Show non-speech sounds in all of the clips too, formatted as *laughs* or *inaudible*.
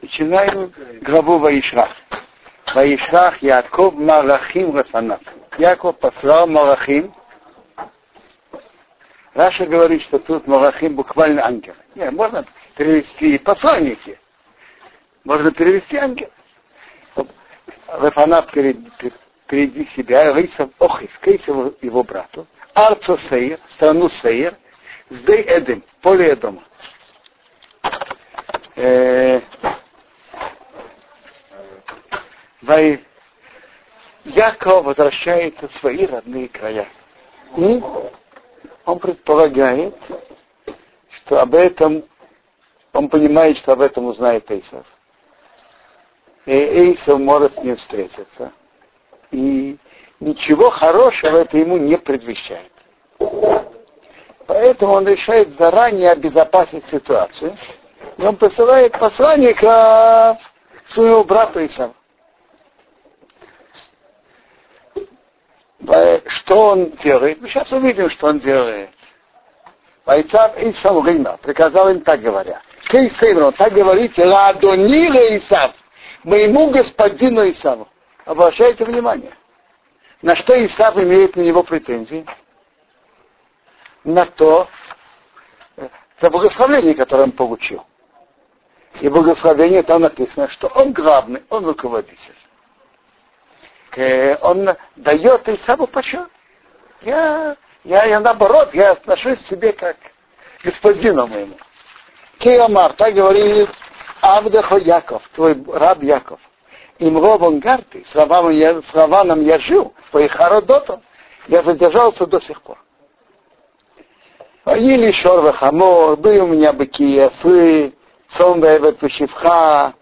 Начинаем главу Ваишрах. Ваишрах Яков Марахим Рафанат. Яков послал Марахим. Раша говорит, что тут Марахим буквально ангел. Не, можно перевести посланники. Можно перевести ангел. Рафанат впереди себя, Рейсов Охив, Кейсов его брату, Арцо Сейер, страну Сейер, Сдей Эдем, поле Эдома. Э, Яков возвращается в свои родные края. И он предполагает, что об этом, он понимает, что об этом узнает Эйсов. И Эйсов может с ним встретиться. И ничего хорошего это ему не предвещает. Поэтому он решает заранее обезопасить ситуацию. И он посылает посланника своему брату Исаву. Что он делает? Мы сейчас увидим, что он делает. Вайцав Исав Рима приказал им так говоря. Кейсеймро, так говорите, Ладонира Исав, моему господину Исаву. Обращайте внимание. На что Исав имеет на него претензии? На то, за благословение, которое он получил. И благословение там написано, что он главный, он руководитель. Он дает Исаву почет. Я, я, я наоборот, я отношусь к себе как к господину моему. Киомар, так говорит Авдехо Яков, твой раб Яков. Им ровом гарты, с Раваном я, с я жил, по их Хародоту, я задержался до сих пор. Они ли шорва хамор, были у меня быки и осы, Сонда Пушивха,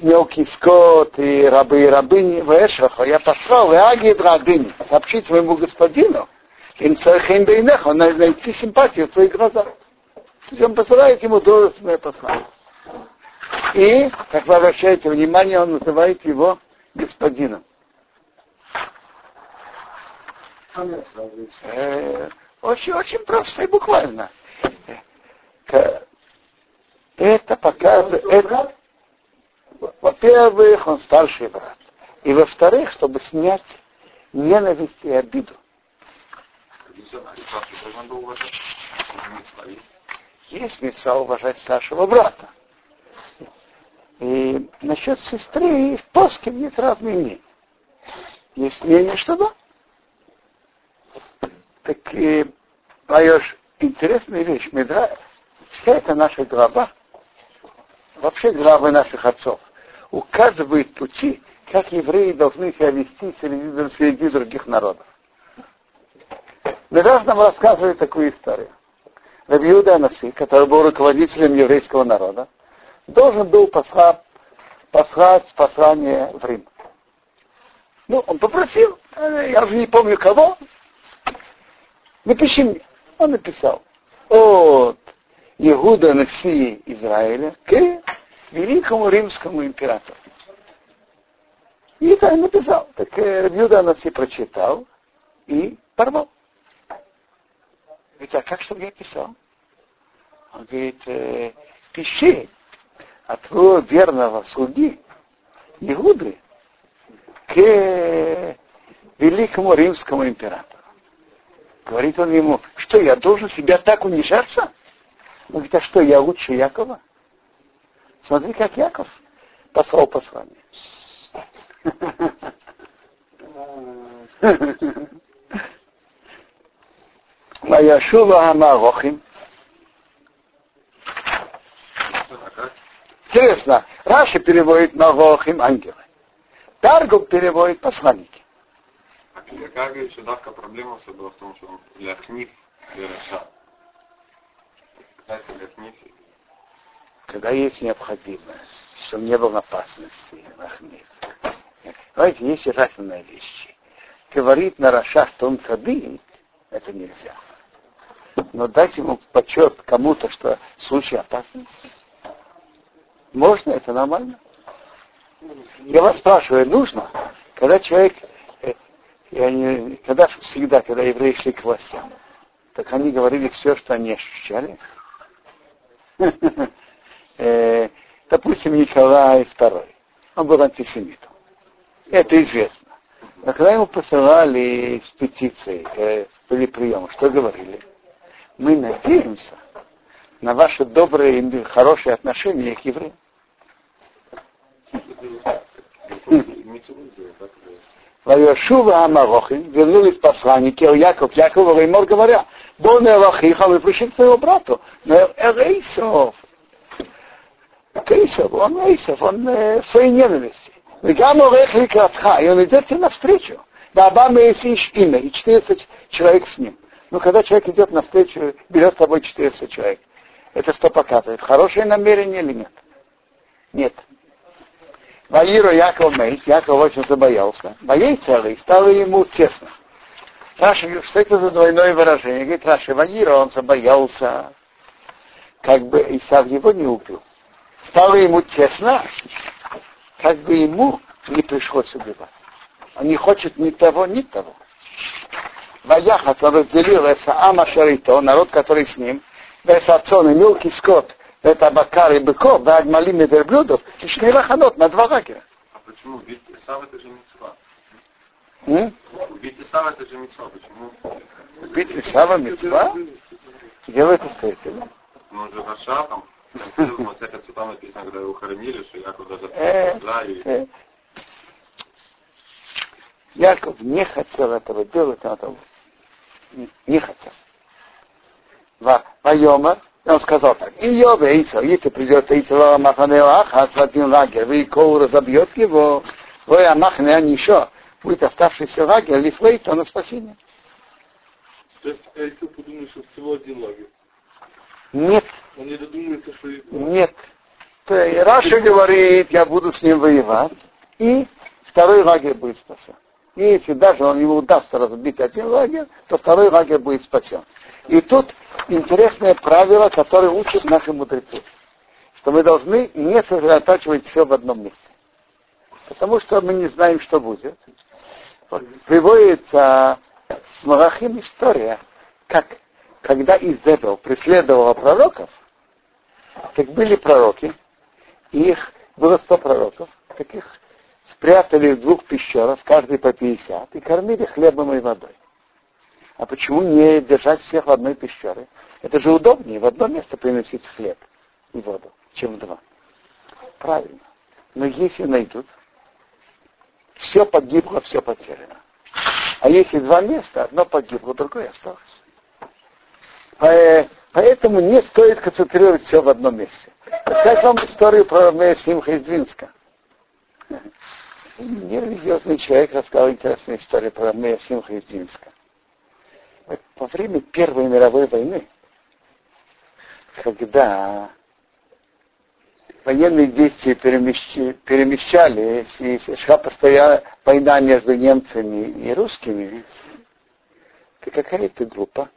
мелкий скот и рабы и рабыни Вешаха, я послал Агид рабыни, сообщить своему господину, им цархим бейнеха, найти симпатию в твоих глазах. Он посылает ему должностное послание. И, как вы обращаете внимание, он называет его господином. Очень, очень просто и буквально. Это показывает... Это, во-первых, он старший брат. И во-вторых, чтобы снять ненависть и обиду. Есть мецва уважать старшего брата. И насчет сестры в Поске есть разные мнения. Есть мнение, что да. Так и даешь интересная вещь. Медра, вся эта наша глава вообще главы наших отцов, указывает пути, как евреи должны себя вести среди, среди других народов. Медраж нам рассказывает такую историю. Рабиуда Анаси, который был руководителем еврейского народа, должен был послать, послать послание в Рим. Ну, он попросил, э, я уже не помню кого, напиши мне. Он написал от Иуда Наси Израиля к великому римскому императору. И это написал. Так Иуда Наси прочитал и порвал. Говорит, а как, чтобы я писал? Он говорит, э, пиши от твоего верного судьи Иуды к великому римскому императору. Говорит он ему, что я должен себя так унижаться? Он говорит, а что, я лучше Якова? Смотри, как Яков послал послание. Ваяшува Амарохим. Интересно, Раша переводит Марохим ангелы. Таргум переводит посланники. А как что давка проблема была в том, что он ляхнив и раша. Когда есть необходимость, чтобы не было опасности, Махмир. Знаете, есть разные вещи. Говорит на Раша, что он садит, это нельзя. Но дать ему почет кому-то, что в случае опасности, можно, это нормально. Я вас спрашиваю, нужно, когда человек, э, я не, когда всегда, когда евреи шли к властям, так они говорили все, что они ощущали. *laughs* Э, допустим, Николай II. Он был антисемитом. Это известно. Но когда ему посылали с петицией, э, были приемы, что говорили? Мы надеемся на ваши добрые и хорошие отношения к евреям. Вайошува Амарохин, вернулись посланники, а Яков, Яков и Мор говоря, Бон Элохиха, вы пришли к своему брату, но Эйсов, Кейсов, он Эйсов, он э, своей ненависти. Вегам Орех Ликратха, и он идет тебе навстречу. Баба Мейсиш имя, и 400 человек с ним. Но когда человек идет навстречу, берет с собой 400 человек, это что показывает? Хорошее намерение или нет? Нет. ויירא יעקב מאוד, Яков очень забоялся. ויצר לו стало ему тесно. Раши, что это за двойное выражение? Говорит, Раши, ויירא, он забоялся, как бы Исав его не убил. Стало ему тесно, как бы ему не пришлось убивать. Он не хочет ни того, ни того. Ваяхат, он разделил את העם אשר איתו, народ, который с ним, это отцон и мелкий скот, это бакар и быков, да агмалим и верблюдов, и шнейлаханот на два лагеря. А почему? Ведь Исав это же митцва. М? Убить Исава это же митцва. Почему? Убить Исава митцва? Где вы это стоите? Ну, он же Раша там, в Масехе Цутам написано, когда его хоронили, что Яков даже Э, да, и э. Яков не хотел этого делать, он этого не- хотел. Ва- Вайомар, он сказал так, и Йова Эйса, если придет Эйса Маханео Ахас в один лагерь, вы Коу разобьет его, вы Амахне Анишо, будет оставшийся лагерь, Лифлей, то на спасение. То есть Эйсу подумает, что всего один лагерь. Нет, Он не додумается, что нет. То есть Раша говорит, я буду с ним воевать, и второй лагерь будет спасен. И если даже он ему удастся разбить один лагерь, то второй лагерь будет спасен. И тут интересное правило, которое учат наши мудрецы, что мы должны не сосредотачивать все в одном месте. Потому что мы не знаем, что будет. Вот. Приводится в Малахим история, как когда Изебел преследовала пророков, так были пророки, и их было сто пророков, таких спрятали в двух пещерах, каждый по 50, и кормили хлебом и водой. А почему не держать всех в одной пещере? Это же удобнее в одно место приносить хлеб и воду, чем в два. Правильно. Но если найдут, все погибло, все потеряно. А если два места, одно погибло, другое осталось. По- Поэтому не стоит концентрировать все в одном месте. Расскажу вам историю про Симха из Двинска. Нерелигиозный человек рассказал интересную историю про Мея Симха из Двинска. Во время Первой мировой войны, когда военные действия перемещ- перемещались, и шла постоянно война между немцами и русскими, то какая-то группа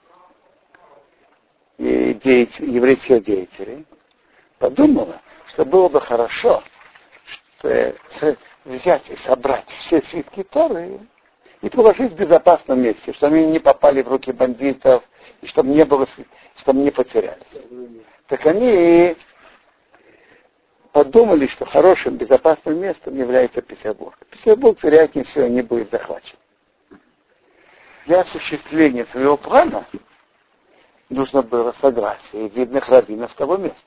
деятель- еврейских деятелей подумала, что было бы хорошо что, взять и собрать все свитки Торы и положить в безопасном месте, чтобы они не попали в руки бандитов, и чтобы не было, чтобы не потерялись. Так они подумали, что хорошим безопасным местом является Петербург. Петербург, вероятнее всего, не будет захвачен. Для осуществления своего плана нужно было согласие видных раввинов того места.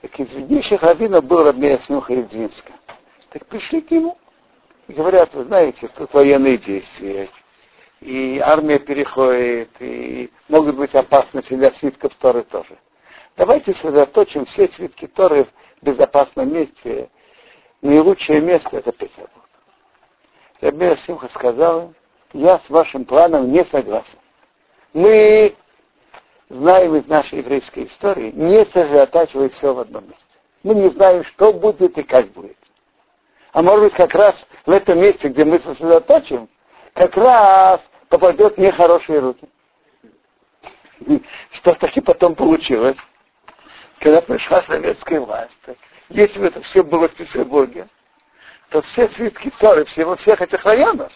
Так из виднейших раввинов был Рабмея Смуха из Двинска. Так пришли к нему и говорят, вы знаете, тут военные действия, и армия переходит, и могут быть опасности для свитков Торы тоже. Давайте сосредоточим все свитки Торы в безопасном месте. Наилучшее место это Петербург. Рабмея Симха сказал я с вашим планом не согласен. Мы знаем из нашей еврейской истории, не сосредотачивать все в одном месте. Мы не знаем, что будет и как будет. А может быть, как раз в этом месте, где мы сосредоточим, как раз попадет нехорошие руки. *laughs* Что таки потом получилось, когда пришла советская власть. если бы это все было в Петербурге, то все свитки Торы, все во всех этих районах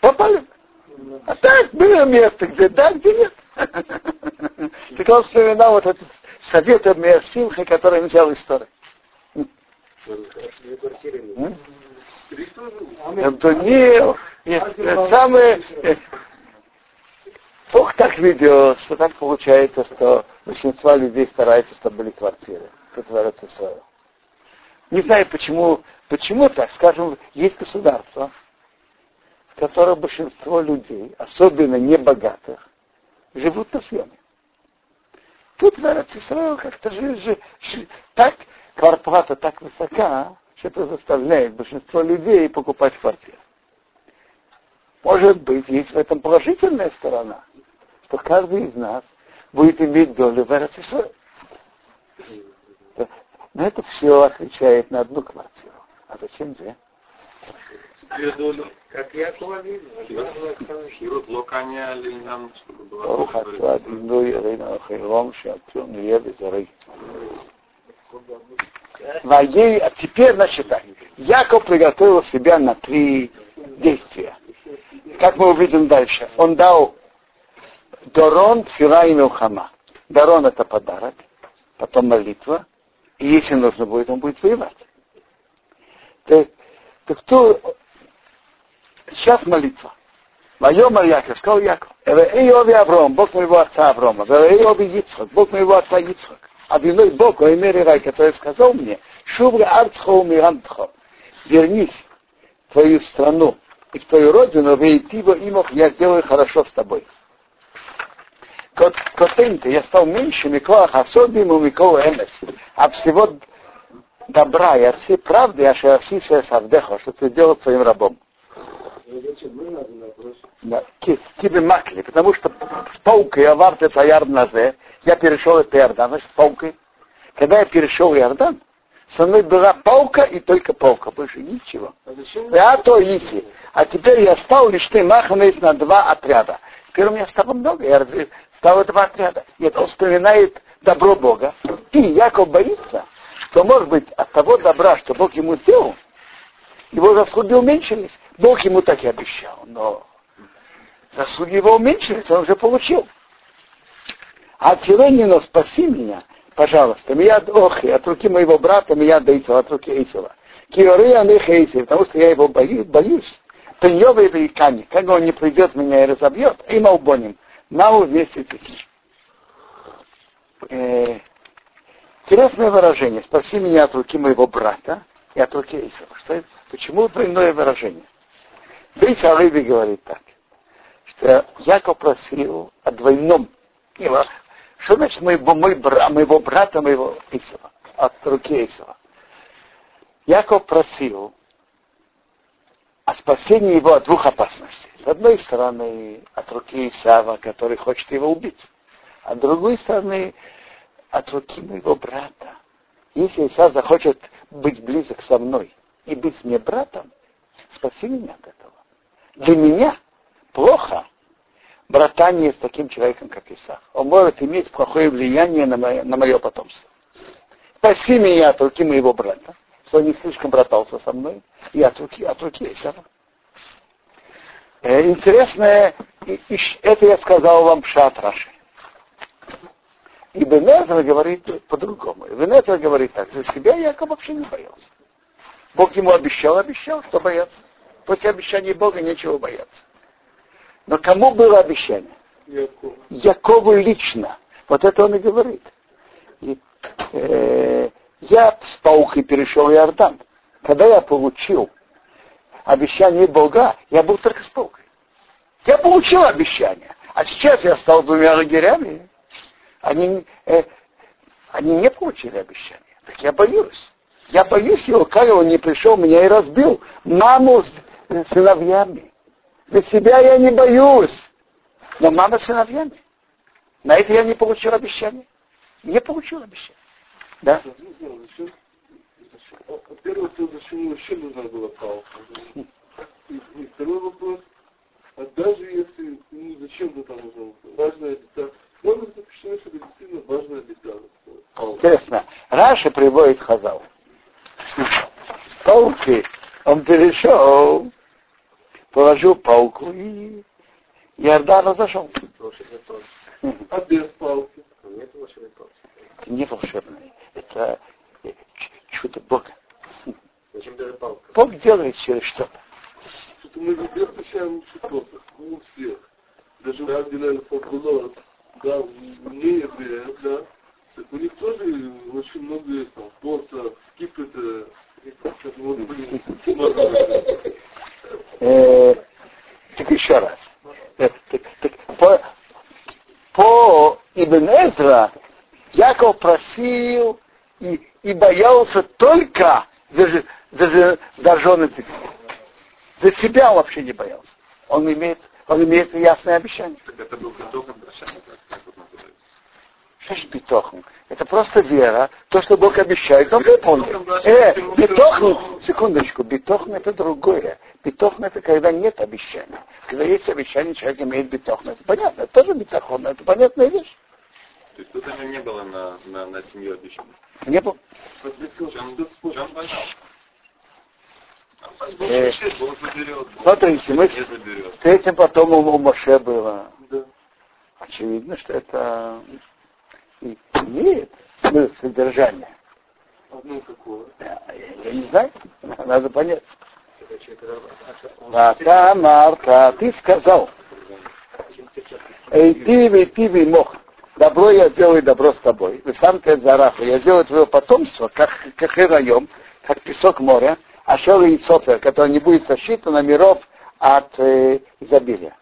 попали бы. А так было место, где да, где нет. *laughs* Так он вспоминал вот этот советом Миасимха, который он взял из истории. Антонил, самое... Бог так ведет, что так получается, что большинство людей стараются, чтобы были квартиры. Тут творится свое. Не знаю, почему, почему так, скажем, есть государство, в котором большинство людей, особенно небогатых, живут на съеме. Тут в Израиле как-то же, же, же, так, квартплата так высока, что это заставляет большинство людей покупать квартиру. Может быть, есть в этом положительная сторона, что каждый из нас будет иметь долю в Израиле. Но это все отвечает на одну квартиру. А зачем две? Гридулю. Как Якова видно. Хирут локаня линам, чтобы было... Ох, отвад, ну, я рейна хайлом, шатюн, я без рей. Ваей, а теперь, значит так, Яков приготовил себя на три действия. Как мы увидим дальше, он дал Дорон, Тфила и Милхама. Дорон это подарок, потом молитва, и если нужно будет, он будет воевать. То, то кто, Сейчас молитва. Моем Яков, сказал Яков, Иови Авром, Бог моего отца Аврома, Иови Ицхак, Бог моего отца Ицхак. А виной Бог, о имере рай, который сказал мне, Шубра Арцхо Мирантхо, вернись в твою страну и в твою родину, Вейтиво имох, я сделаю хорошо с тобой. Котенька, я стал меньше Микола Хасодим и Микола Эмес. А всего добра и от всей правды, а что что ты сделал своим рабом. Да, кибе макли, потому что с паукой аварте саяр назе, я перешел это Иордан, значит, с паукой. Когда я перешел Иордан, со мной была паука и только паука, больше ничего. А то иси. А теперь я стал лишь ты маханаясь на два отряда. Теперь у меня стало много, я стало два отряда. И это он вспоминает добро Бога. И Яков боится, что, может быть, от того добра, что Бог ему сделал, его заслуги уменьшились. Бог ему так и обещал, но заслуги его уменьшились, он уже получил. А Тиленина, спаси меня, пожалуйста, меня охи, от руки моего брата, меня Дейцева, от руки Эйсев, потому что я его боюсь, боюсь. Пеньева и Икани, как он не придет меня и разобьет, и Малбоним, мало вместе с э, Интересное выражение. Спаси меня от руки моего брата и от руки Эйсова. Что это? Почему двойное выражение? Бейт Алиби говорит так, что Яков просил о двойном. Что значит моего, мой, моего брата, моего Исова, от руки Исова? Яков просил о спасении его от двух опасностей. С одной стороны, от руки Исава, который хочет его убить. А с другой стороны, от руки моего брата. Если Исав захочет быть близок со мной, и быть мне братом, спаси меня от этого. Для меня плохо братание с таким человеком, как Исаак. Он может иметь плохое влияние на мое, на мое потомство. Спаси меня от руки моего брата, что он не слишком братался со мной, и от руки, от руки Исаака. Э, интересное, это я сказал вам Пшат Раши. И Бенезра говорит по-другому. Бенезра говорит так, за себя я вообще не боялся. Бог ему обещал, обещал, что бояться. После обещания Бога нечего бояться. Но кому было обещание? Якову. Якову лично. Вот это он и говорит. И, э, я с паухой перешел Иордан. Когда я получил обещание Бога, я был только с паукой. Я получил обещание. А сейчас я стал двумя лагерями. Они, э, они не получили обещание. Так я боюсь. Я боюсь его, как он не пришел, меня и разбил. Маму с сыновьями. За себя я не боюсь. Но мама с сыновьями. На это я не получил обещание. Не получил обещание. Да? Во-первых, зачем вообще нужна была палка? И второй вопрос. А даже если, ну зачем ты там нужна важная деталь? Словно запрещено, что это действительно важная деталь. Интересно. Раша приводит Хазал палки, он перешел, положил палку и Иордан разошел. А без палки? это не волшебное, это э, чудо Бога. Зачем даже палка? Бог делает через что-то. Что-то мы везде встречаем что-то, у всех. Даже в Абдилель Фабулот, да, не евреев, да, так у них тоже очень много там, посох, скипета, вот, блин, Э, Так еще раз. Э, так- так По, по Эзра Яков просил и, и боялся только за, же- за, же- за себя вообще не боялся. Он имеет, он имеет ясное обещание. Так это был называется? Что ж битохн? Это просто вера. То, что Бог обещает, он выполнит. Э, битохн, секундочку, битохн это другое. Битохн это когда нет обещания. Когда есть обещание, человек имеет битохн. Это понятно, это тоже битохон, это понятная вещь. То есть тут у него не было на, на, на семью обещаний. Не было. А Э, Смотрите, мы встретим потом у, у Моше было. да. Очевидно, что это и имеет смысл содержания. Одно какое. Я, я не знаю, *laughs* надо понять. А та Марта, ты сказал, Эй, ты, ты, вы, мох. Добро я сделаю, добро с тобой. Вы сам ты зарафа. Я сделаю твое потомство, как, как раем, как песок моря, а шел и софер, который не будет сосчитано миров от э, изобилия.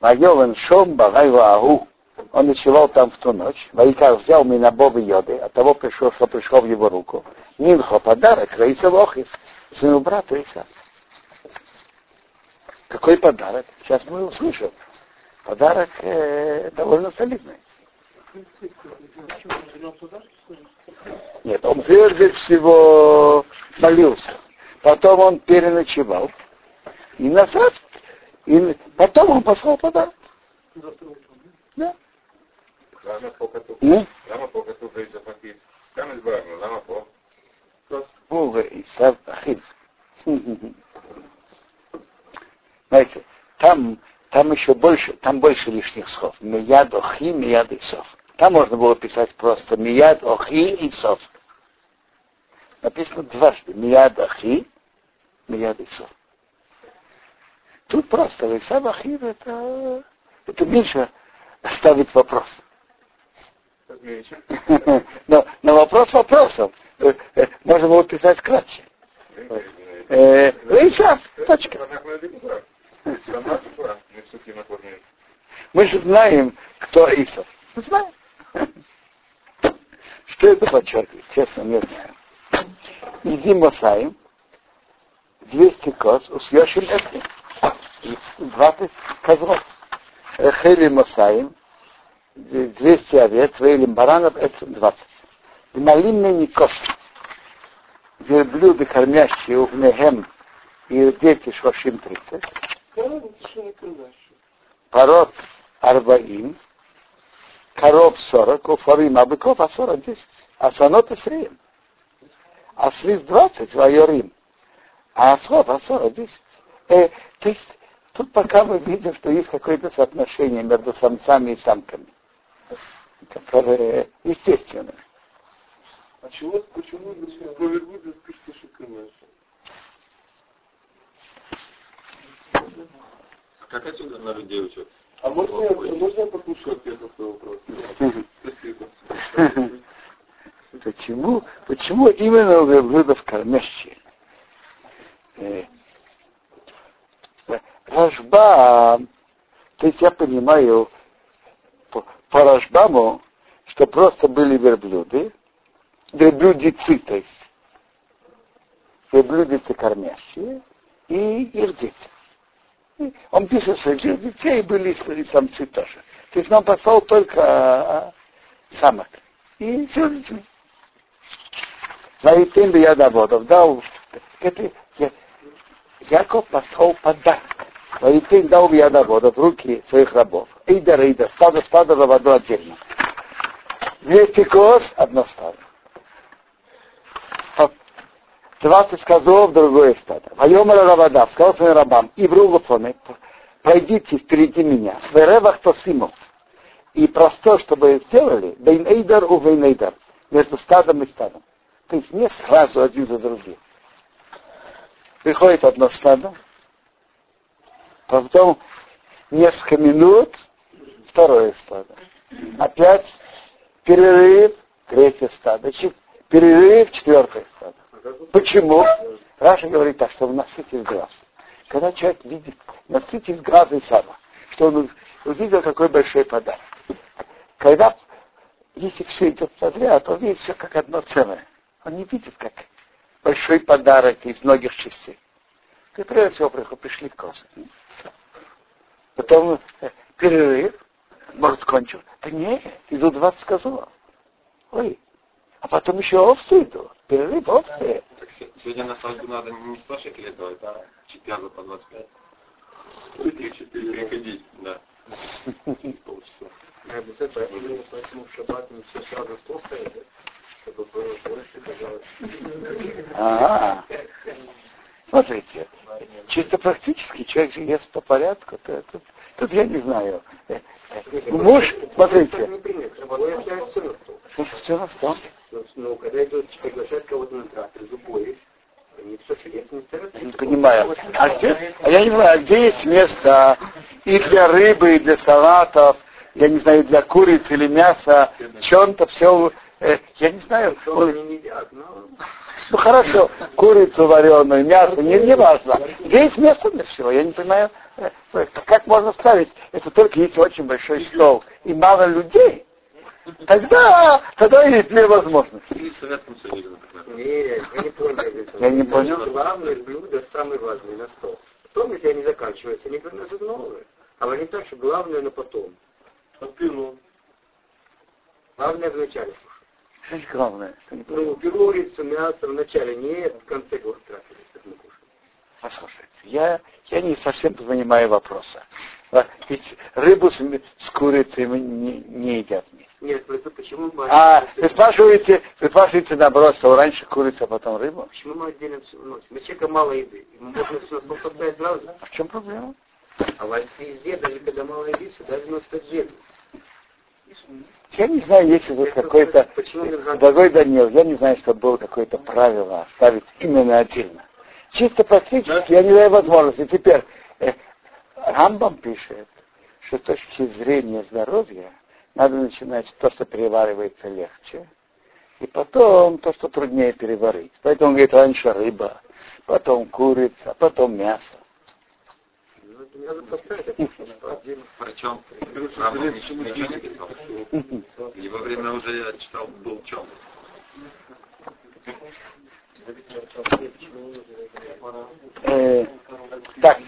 Вайовен шом багайва агу. Он ночевал там в ту ночь. Вайкар взял меня Бобы Йоды, от того пришел, что пришел в его руку. Минхо подарок, Раиса Лохив, своему брату Иса. Какой подарок? Сейчас мы услышим. Подарок э, довольно солидный. Нет, он прежде всего молился. Потом он переночевал. И назад. И потом он послал подарок. Да. למה פה כתוב? Ну, למה פה כתוב איזה פקיד? גם הסברנו, למה פה? Бога Исав Ахив. Знаете, там, там еще больше, там больше лишних слов. Мияд Охи, Мияд Исов. Там можно было писать просто Мияд Охи Исов. Написано дважды. Мияд Охи, Мияд Исов. Тут просто Исав Ахив это, это меньше ставит вопрос. *laughs* Но, но вопрос вопросом. Э, э, Можно было писать кратче. Э, Исав, точка. Мы же знаем, кто Исав. Мы знаем. *laughs* Что это подчеркивает? Честно, не знаю. Иди Мосаим, 200 коз, усьешим эски. 20 козлов. Хели Мосаим, 200 овец, Вейлим баранов, это 20. И малинный никош. Верблюды, кормящие угнехем, и дети шошим 30. Пород Арбаим, коров 40, уфарим, а быков а 40 10, а санот и среем. А слиз 20, вайорим, а освоб а 40 10. Э, то есть, тут пока мы видим, что есть какое-то соотношение между самцами и самками, которое естественно. А чего, почему про верблюда пишется шоколад? Как отсюда на людей учат? А можно я, можно я послушаю ответ на свой вопрос? Спасибо. Почему, почему именно у верблюдов кормящие? Э, Рашба, то есть я понимаю по, по Рашбаму, что просто были верблюды, верблюдицы, то есть верблюдицы кормящие и их дети. Он пишет, что этих детей были и самцы тоже. То есть он послал только а, самок. И все детьми. Заитым бы я доводов дал. Это я- Яков послал подарок. Заитым дал бы я доводов в руки своих рабов. Эйда, рейда, стадо, стадо, воду отдельно. 200 коз, одно стадо. По 20 козов, другое стадо. Вайомара Равада, сказал своим рабам, и в Ругофоне, пройдите впереди меня, в Эревах Тосимов, и простор, чтобы сделали, Бейнейдар у Бейнейдар, между стадом и стадом. То есть не сразу один за другим. Приходит одно стадо, потом несколько минут второе стадо. Опять перерыв, третье стадо. Перерыв, четвертое стадо. Почему? Раша говорит так, чтобы насытить глаз. Когда человек видит, насытить глаз и сама, что он увидел какой большой подарок. Когда, если все идет подряд, то видит все как одно целое. Он не видит, как большой подарок из многих частей. И прежде всего пришли козы. Потом э, перерыв, может, кончил. Да нет, идут 20 козлов. Ой, а потом еще овцы идут. Перерыв овцы. Так сегодня на свадьбу надо не 100 шекелей давать, а 4 по 25. Приходить, да. Через полчаса. Поэтому в шаббат не все сразу стол стоит, чтобы было больше, казалось. Ага. Смотрите, чисто практически человек же ест по порядку, то, тут, тут я не знаю. Муж, смотрите. Все на стол. Ну, когда идет, приглашает кого-то на трапезу, чудес не. Не понимаю. А, где, а я не знаю, а где есть место и для рыбы, и для салатов, я не знаю, для курицы или мяса, чем-то все, э, я не знаю. Что они не едят, но... Ну хорошо, курицу вареную, мясо, не, не важно. Есть место для всего? Я не понимаю, э, как можно ставить. Это только если очень большой стол и мало людей. Тогда, тогда есть две возможности. Или в Советском Союзе, например. Нет, вы не поняли. Я не понял. Главное блюдо самое важное на стол. Потом, если они заканчиваются, они приносят новые. А не так, что главное на потом. А пиво? Главное вначале. Что же главное? Ну, курицу, мясо в начале, не в конце кушаем. Послушайте, я, я не совсем понимаю вопроса. А, Ведь рыбу с, с курицей мы не, не едят вместе. Нет, просто почему мы... А вы спрашиваете, вы спрашиваете наоборот, что раньше курица, а потом рыба? Почему мы отдельно все вносим? Мы человека мало еды. Ему можно все поставить сразу. А в чем проблема? А в везде, даже когда мало еды, всегда вносят отдельно. Я не знаю, есть ли тут Это какой-то... Дорогой Данил, я не знаю, что было какое-то правило оставить именно отдельно. Чисто практически я не даю возможности. Теперь э, Рамбам пишет, что с точки зрения здоровья надо начинать то, что переваривается легче, и потом то, что труднее переварить. Поэтому он говорит, раньше рыба, потом курица, потом мясо. Причем Рамбам ничего не писал. И во время уже я читал, был чем. Э, так,